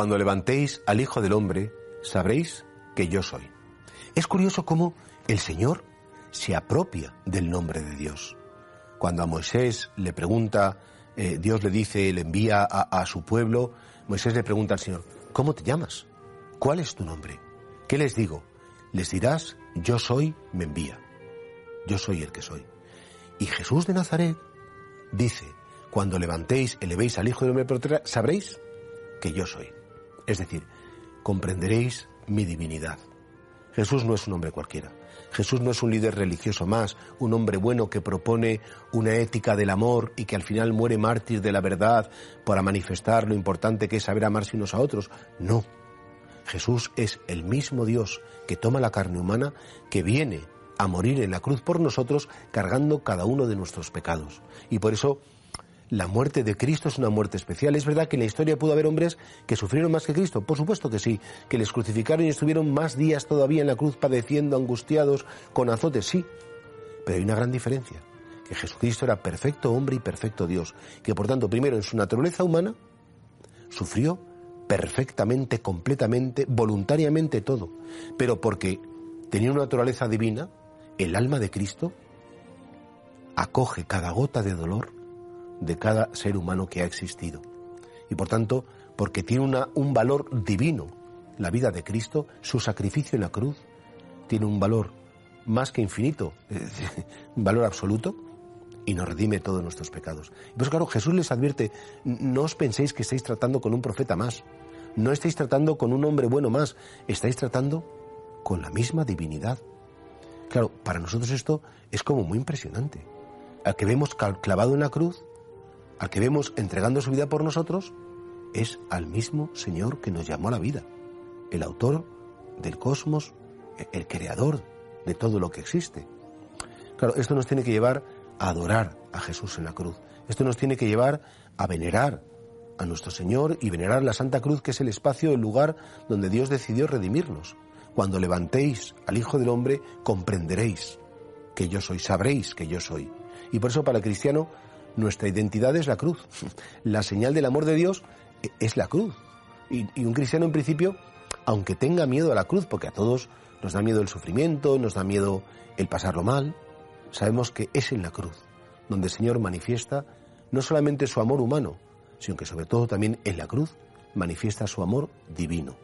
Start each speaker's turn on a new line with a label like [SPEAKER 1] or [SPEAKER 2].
[SPEAKER 1] Cuando levantéis al Hijo del Hombre, sabréis que yo soy. Es curioso cómo el Señor se apropia del nombre de Dios. Cuando a Moisés le pregunta, eh, Dios le dice, le envía a, a su pueblo, Moisés le pregunta al Señor, ¿cómo te llamas? ¿Cuál es tu nombre? ¿Qué les digo? Les dirás, yo soy, me envía. Yo soy el que soy. Y Jesús de Nazaret dice, cuando levantéis, elevéis al Hijo del Hombre, sabréis que yo soy. Es decir, comprenderéis mi divinidad. Jesús no es un hombre cualquiera. Jesús no es un líder religioso más, un hombre bueno que propone una ética del amor y que al final muere mártir de la verdad para manifestar lo importante que es saber amarse unos a otros. No. Jesús es el mismo Dios que toma la carne humana, que viene a morir en la cruz por nosotros, cargando cada uno de nuestros pecados. Y por eso la muerte de Cristo es una muerte especial. Es verdad que en la historia pudo haber hombres que sufrieron más que Cristo, por supuesto que sí, que les crucificaron y estuvieron más días todavía en la cruz padeciendo, angustiados, con azotes, sí. Pero hay una gran diferencia, que Jesucristo era perfecto hombre y perfecto Dios, que por tanto primero en su naturaleza humana sufrió perfectamente, completamente, voluntariamente todo, pero porque tenía una naturaleza divina, el alma de Cristo acoge cada gota de dolor de cada ser humano que ha existido. Y por tanto, porque tiene una, un valor divino, la vida de Cristo, su sacrificio en la cruz, tiene un valor más que infinito, un valor absoluto, y nos redime todos nuestros pecados. Pues claro, Jesús les advierte, no os penséis que estáis tratando con un profeta más, no estáis tratando con un hombre bueno más, estáis tratando con la misma divinidad. Claro, para nosotros esto es como muy impresionante. Al que vemos clavado en la cruz, al que vemos entregando su vida por nosotros, es al mismo Señor que nos llamó a la vida, el autor del cosmos, el creador de todo lo que existe. Claro, esto nos tiene que llevar a adorar a Jesús en la cruz. Esto nos tiene que llevar a venerar a nuestro Señor y venerar la Santa Cruz, que es el espacio, el lugar donde Dios decidió redimirnos. Cuando levantéis al Hijo del Hombre, comprenderéis que yo soy, sabréis que yo soy. Y por eso para el cristiano nuestra identidad es la cruz. La señal del amor de Dios es la cruz. Y, un cristiano en principio, aunque tenga miedo a la cruz, porque a todos nos da miedo el sufrimiento, nos da miedo el pasarlo mal, sabemos que es en la cruz donde el Señor manifiesta no solamente su amor humano, sino que sobre todo también en la cruz manifiesta su amor divino.